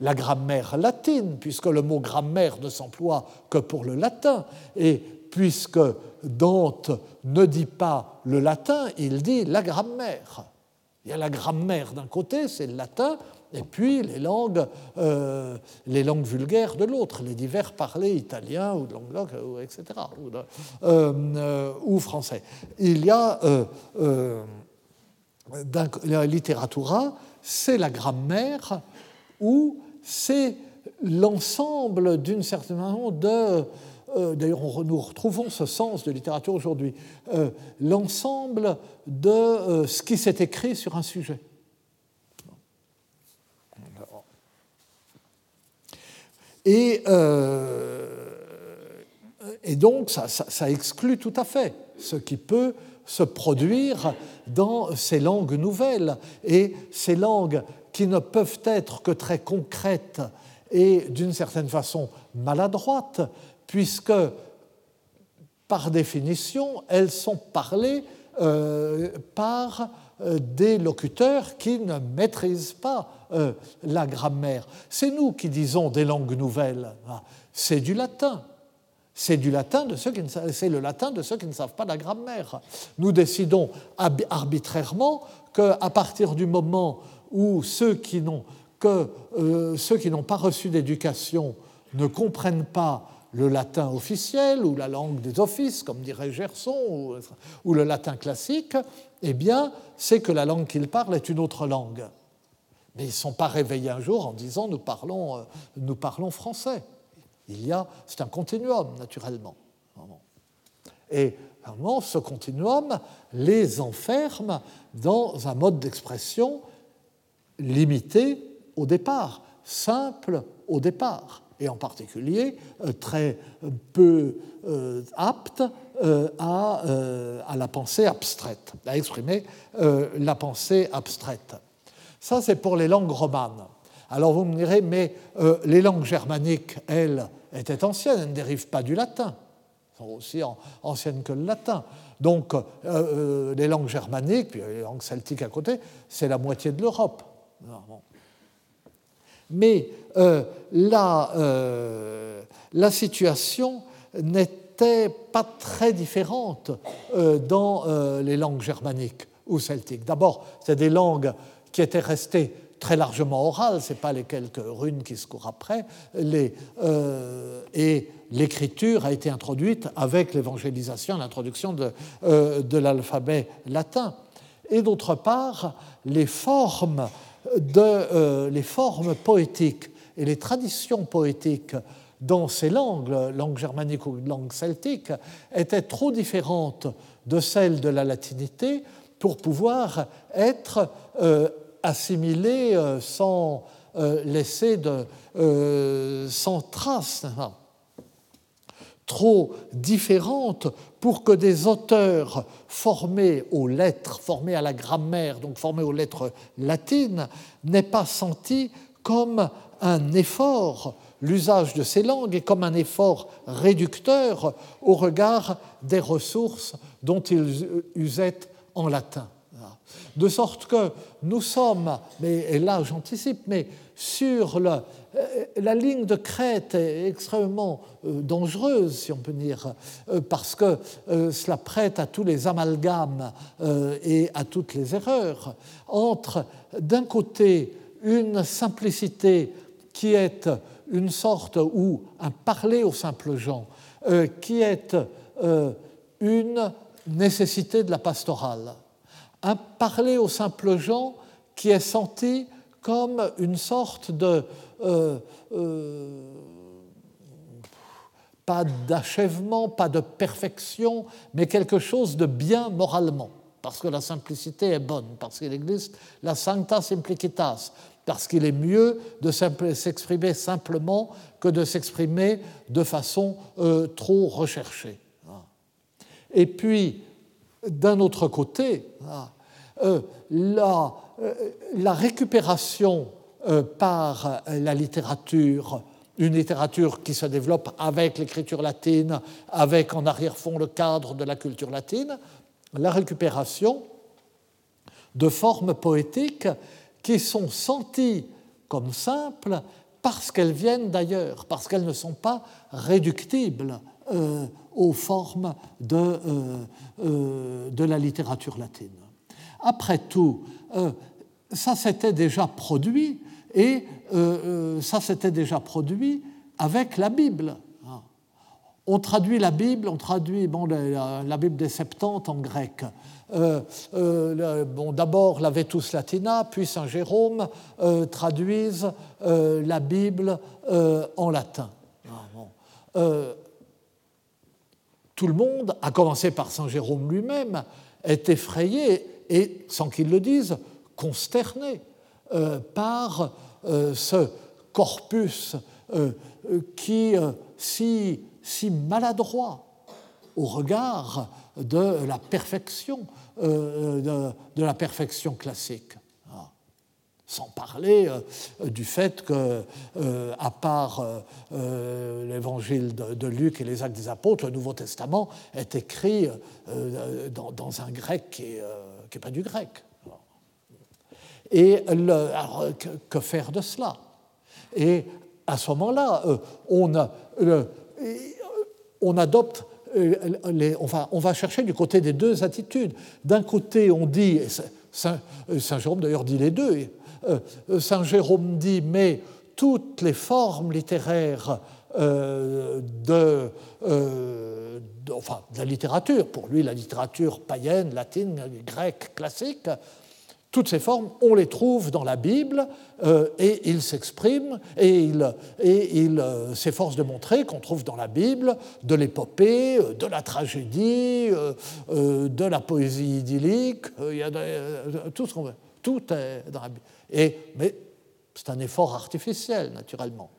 la grammaire latine, puisque le mot grammaire ne s'emploie que pour le latin, et puisque Dante ne dit pas le latin, il dit la grammaire. Il y a la grammaire d'un côté, c'est le latin, et puis les langues, euh, vulgaires de l'autre, les divers parlés italiens ou de etc., ou, euh, euh, ou, français. Il y a la littératura, c'est la grammaire ou c'est l'ensemble d'une certaine manière de d'ailleurs nous retrouvons ce sens de littérature aujourd'hui, l'ensemble de ce qui s'est écrit sur un sujet. Et, euh, et donc, ça, exclut tout à fait ce qui peut se produire dans ces langues nouvelles. Et ces langues qui ne peuvent être que très concrètes et d'une certaine façon maladroites, puisque par définition, elles sont parlées euh, par des locuteurs qui ne maîtrisent pas la grammaire. C'est nous qui disons des langues nouvelles. Ah, c'est du latin. C'est du latin de ceux qui ne c'est le latin de ceux qui ne savent pas la grammaire. Nous décidons arbitrairement qu'à partir du moment où ceux qui n'ont que euh, ceux qui n'ont pas reçu d'éducation ne comprennent pas le latin officiel ou la langue des offices, comme dirait Gerson, ou, le latin classique, eh bien, c'est que la langue qu'ils parlent est une autre langue. Mais ils ne sont pas réveillés un jour en disant nous parlons, euh, nous parlons français. Il y a, c'est un continuum, naturellement. Et vraiment, ce continuum les enferme dans un mode d'expression limité au départ, simple au départ, et en particulier euh, très peu euh, apte euh, à, à, la pensée abstraite, à exprimer la pensée abstraite. Ça, c'est pour les langues romanes. Alors vous me direz, mais euh, les langues germaniques, elles, étaient anciennes, elles ne dérivent pas du latin. Elles sont aussi anciennes que le latin. Donc euh, euh, les langues germaniques, puis les langues celtiques à côté, c'est la moitié de l'Europe. Mais la, la, situation n'était pas très différente dans les langues germaniques ou celtiques. D'abord, c'est des langues qui étaient restées très largement orales, ce n'est pas les quelques runes qui se courent après, euh, et l'écriture a été introduite avec l'évangélisation, l'introduction euh, de l'alphabet latin. Et d'autre part, les formes, de, euh, les formes poétiques et les traditions poétiques dans ces langues, langue germanique ou langue celtique, étaient trop différentes de celles de la latinité pour pouvoir être assimilées euh, sans euh, laisser de, euh, sans trace, trop différentes pour que des auteurs formés aux lettres, formés à la grammaire, donc formés aux lettres latines, n'aient pas senti comme un effort l'usage de ces langues et comme un effort réducteur au regard des ressources dont ils usaient en latin. De sorte que nous sommes, mais, et là j'anticipe, mais sur le, la ligne de crête est extrêmement euh, dangereuse, si on peut dire, euh, parce que cela prête à tous les amalgames et à toutes les erreurs. Entre, d'un côté, une simplicité qui est une sorte ou un parler aux simples gens, qui est une nécessité de la pastorale. Un parler aux simples gens qui est senti comme une sorte de... Euh, euh, pas d'achèvement, pas de perfection, mais quelque chose de bien moralement, parce que la simplicité est bonne, parce qu'il existe la sancta simplicitas, parce qu'il est mieux de s'exprimer simplement que de s'exprimer de façon euh, trop recherchée. Et puis, d'un autre côté, euh, la, récupération par la littérature, une littérature qui se développe avec l'écriture latine, avec en arrière-fond le cadre de la culture latine, la récupération de formes poétiques qui sont senties comme simples parce qu'elles viennent d'ailleurs, parce qu'elles ne sont pas réductibles aux formes de, de la littérature latine. Après tout, euh, ça s'était déjà produit et euh, euh, ça s'était déjà produit avec la Bible. On traduit la Bible, on traduit la, Bible des Septante en grec. bon, D'abord la Vetus Latina, puis Saint Jérôme traduisent la Bible en latin. tout le monde, à commencer par Saint Jérôme lui-même, est effrayé et, sans qu'ils le disent, consternés euh, par euh, ce corpus euh, qui, si, si maladroit au regard de la perfection, de, la perfection classique ah. sans parler du fait que, à part l'évangile de, Luc et les actes des apôtres, le Nouveau Testament est écrit dans, dans, un grec qui n'est pas du grec. Et que, faire de cela? Et à ce moment-là, on, on adopte les, on, va, chercher du côté des deux attitudes. D'un côté, on dit, Saint, Jérôme d'ailleurs dit les deux, Saint Jérôme dit, mais toutes les formes littéraires euh, euh, de, enfin, de la littérature, pour lui la littérature païenne, latine, grecque, classique, toutes ces formes, on les trouve dans la Bible euh, et il s'exprime et il, et s'efforce de montrer qu'on trouve dans la Bible de l'épopée, de la tragédie, de la poésie idyllique, y a tout ce qu'on veut. Tout est dans la Bible. Et, mais c'est un effort artificiel, naturellement.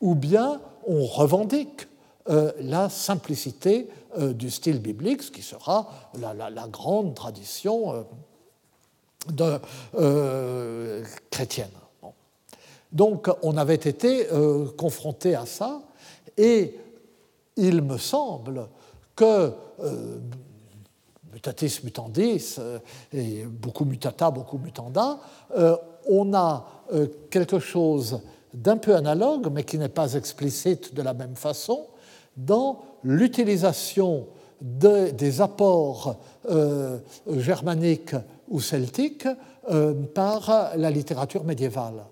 Ou bien on revendique euh, la simplicité euh, du style biblique, ce qui sera la, grande tradition euh, chrétienne. Donc on avait été confronté à ça, et il me semble que mutatis mutandis, et beaucoup mutata, beaucoup mutanda, on a euh, quelque chose d'un peu analogue, mais qui n'est pas explicite de la même façon, dans l'utilisation des apports euh, germaniques ou celtiques euh, par la littérature médiévale.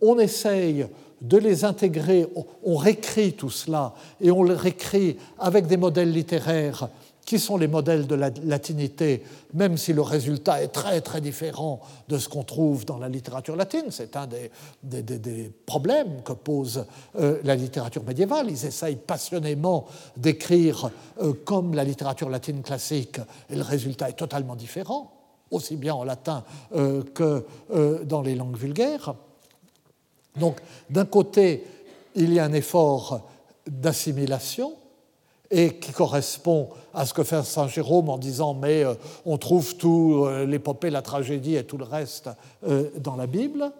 on essaye de les intégrer, on réécrit tout cela, et on le réécrit avec des modèles littéraires qui sont les modèles de la latinité, même si le résultat est très très différent de ce qu'on trouve dans la littérature latine? C'est un des, des, problèmes que pose euh, la littérature médiévale. Ils essayent passionnément d'écrire euh, comme la littérature latine classique, et le résultat est totalement différent, aussi bien en latin euh, que dans les langues vulgaires. Donc, d'un côté, il y a un effort d'assimilation et qui correspond à ce que fait Saint Jérôme en disant mais euh, on trouve tout euh, l'épopée, la tragédie et tout le reste euh, dans la Bible.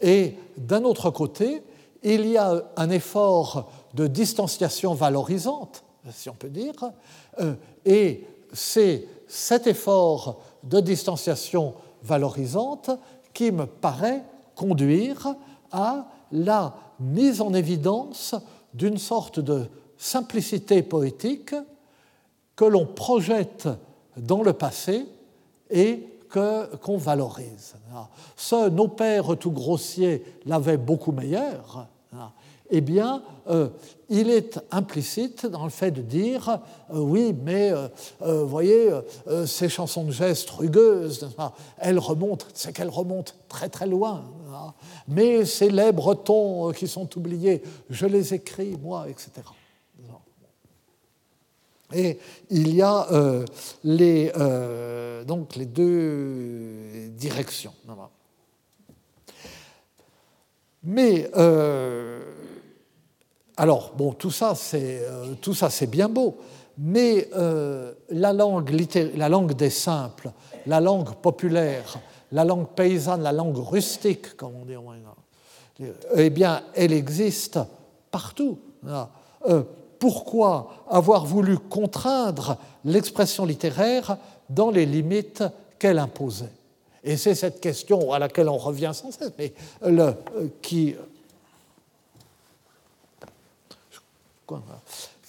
Et d'un autre côté, il y a un effort de distanciation valorisante, si on peut dire, et c'est cet effort de distanciation valorisante qui me paraît conduire à la mise en évidence d'une sorte de simplicité poétique que l'on projette dans le passé et qu'on valorise. Ce nos pères tout grossiers l'avaient beaucoup meilleur, eh bien, euh, il est implicite dans le fait de dire euh, oui, mais euh, vous voyez, ces chansons de gestes rugueuses, elles remontent, c'est qu'elles remontent très très loin. mais ces laits bretons qui sont oubliés, je les écris, moi, etc. Et il y a euh, les, euh, donc les deux directions. Mais, euh, alors, bon, tout ça, c'est, bien beau, mais la, langue la langue des simples, la langue populaire, la langue paysanne, la langue rustique, comme on dit au Moyen eh bien, elle existe partout pourquoi avoir voulu contraindre l'expression littéraire dans les limites qu'elle imposait Et c'est cette question à laquelle on revient sans cesse, mais le, euh, qui.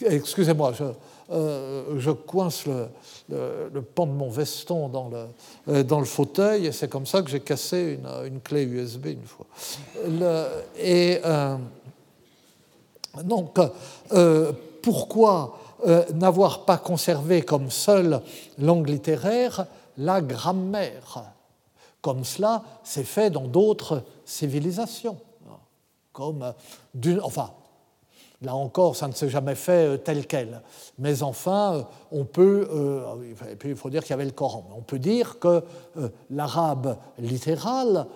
Excusez-moi, je, euh, je, coince le, pan de mon veston dans le, euh, dans le fauteuil et c'est comme ça que j'ai cassé une, une, clé USB une fois. et. Donc, euh, pourquoi euh, n'avoir pas conservé comme seule langue littéraire la grammaire? Comme cela s'est fait dans d'autres civilisations. Comme enfin, là encore, ça ne s'est jamais fait euh, tel quel. Mais enfin, on peut, il faut dire qu'il y avait le Coran, on peut dire que l'arabe littéral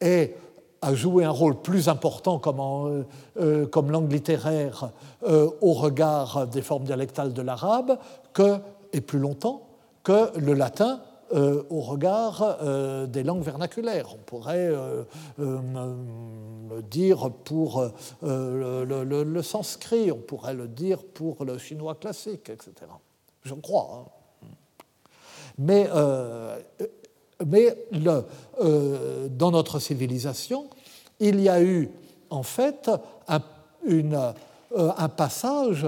est a joué un rôle plus important comme, euh, euh, langue littéraire euh, au regard des formes dialectales de l'arabe que, et plus longtemps que le latin au regard des langues vernaculaires. On pourrait le dire pour le, le, sanskrit, on pourrait le dire pour le chinois classique, etc. Je crois. Hein. Mais Mais euh, dans notre civilisation, il y a eu en fait un, euh, passage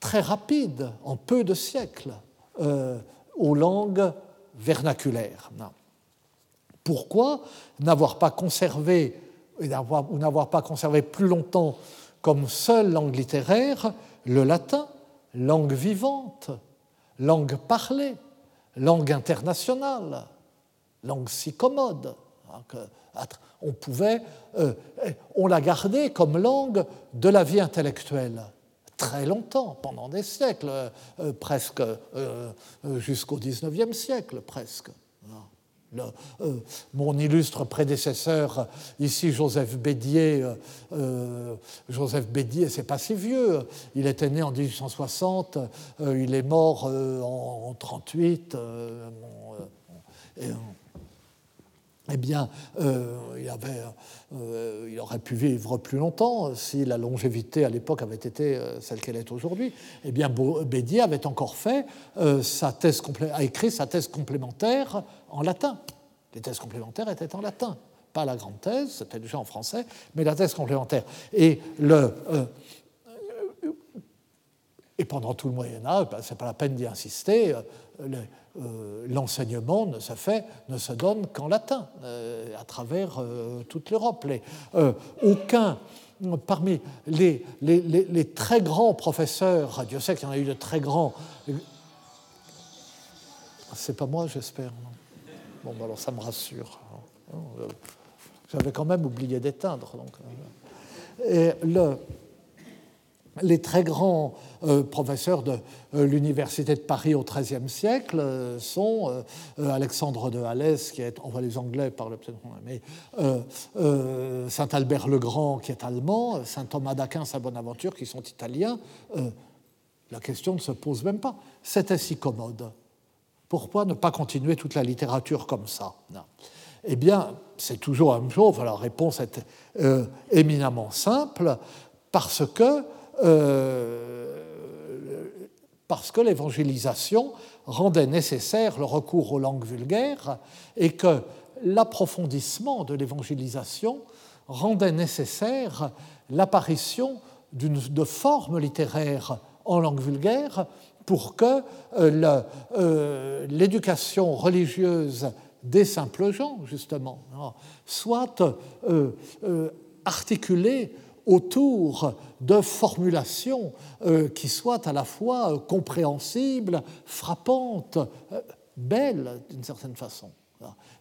très rapide, en peu de siècles, euh, aux langues vernaculaires. Pourquoi n'avoir pas conservé ou n'avoir pas conservé plus longtemps comme seule langue littéraire le latin, langue vivante, langue parlée, langue internationale, langue si commode. Hein, on pouvait, euh, on l'a gardée comme langue de la vie intellectuelle très longtemps, pendant des siècles, euh, presque euh, jusqu'au XIXe siècle, presque. Mon illustre prédécesseur, ici Joseph Bédier, Joseph Bédier, c'est pas si vieux, il était né en 1860, il est mort en, 1938 eh bien, euh, euh, il, aurait pu vivre plus longtemps si la longévité à l'époque avait été euh, celle qu'elle est aujourd'hui. Eh bien, Bédier avait encore fait sa thèse a écrit sa thèse complémentaire en latin. Les thèses complémentaires étaient en latin, pas la grande thèse, c'était déjà en français, mais la thèse complémentaire. Et le et pendant tout le Moyen Âge, ben, c'est pas la peine d'y insister. Euh, l'enseignement ne se fait, ne se donne qu'en latin euh, à travers euh, toute l'Europe. aucun parmi les, très grands professeurs, Dieu sait qu'il y en a eu de très grands. C'est pas moi, j'espère. Bon, ben alors ça me rassure. J'avais quand même oublié d'éteindre. Et le, les très grands euh, professeurs de euh, l'Université de Paris au XIIIe siècle euh, sont Alexandre de Halès, qui est, on va les Anglais parlent peut-être mais Saint Albert le Grand, qui est allemand, Saint Thomas d'Aquin, Saint Bonaventure, qui sont italiens. la question ne se pose même pas. C'était si commode. Pourquoi ne pas continuer toute la littérature comme ça? Eh bien, c'est toujours la même. La réponse est éminemment simple parce que parce que l'évangélisation rendait nécessaire le recours aux langues vulgaires et que l'approfondissement de l'évangélisation rendait nécessaire l'apparition de formes littéraires en langue vulgaire pour que euh, euh, l'éducation religieuse des simples gens, justement, soit articulée autour de formulations euh, qui soient à la fois euh, compréhensibles, frappantes, euh, belles d'une certaine façon,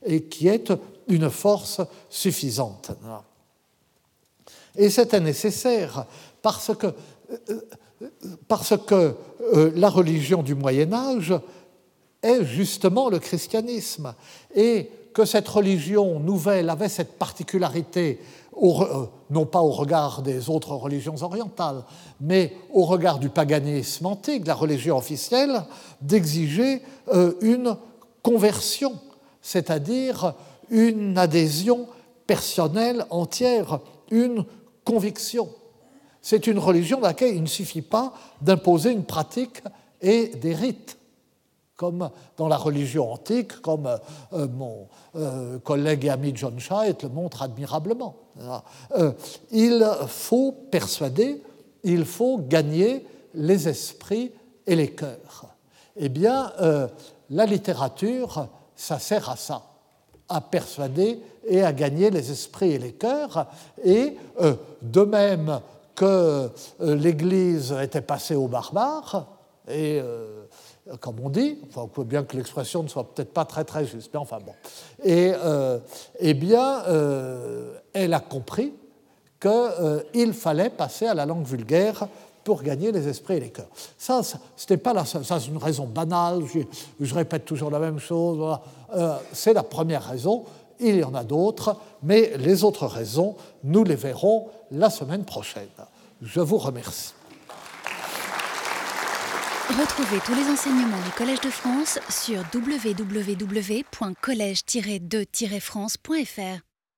et qui est une force suffisante. Et c'était nécessaire parce que, parce que la religion du Moyen Âge est justement le christianisme, et que cette religion nouvelle avait cette particularité euh, non pas au regard des autres religions orientales, mais au regard du paganisme antique, de la religion officielle, d'exiger euh, une conversion, c'est-à-dire une adhésion personnelle entière, une conviction. C'est une religion dans laquelle il ne suffit pas d'imposer une pratique et des rites comme dans la religion antique, comme euh, mon collègue et ami John Scheidt le montre admirablement. Euh, il faut persuader, il faut gagner les esprits et les cœurs. Eh bien, la littérature, ça sert à ça, à persuader et à gagner les esprits et les cœurs. Et de même que l'Église était passée aux barbares, et comme on dit, enfin, bien que l'expression ne soit peut-être pas très très juste, mais enfin bon. Et euh, eh bien, euh, elle a compris qu'il euh, fallait passer à la langue vulgaire pour gagner les esprits et les cœurs. Ça, c'était pas ça c'est une raison banale, je, répète toujours la même chose, voilà. c'est la première raison, il y en a d'autres, mais les autres raisons, nous les verrons la semaine prochaine. Je vous remercie. Retrouvez tous les enseignements du Collège de France sur www.colège-2-france.fr.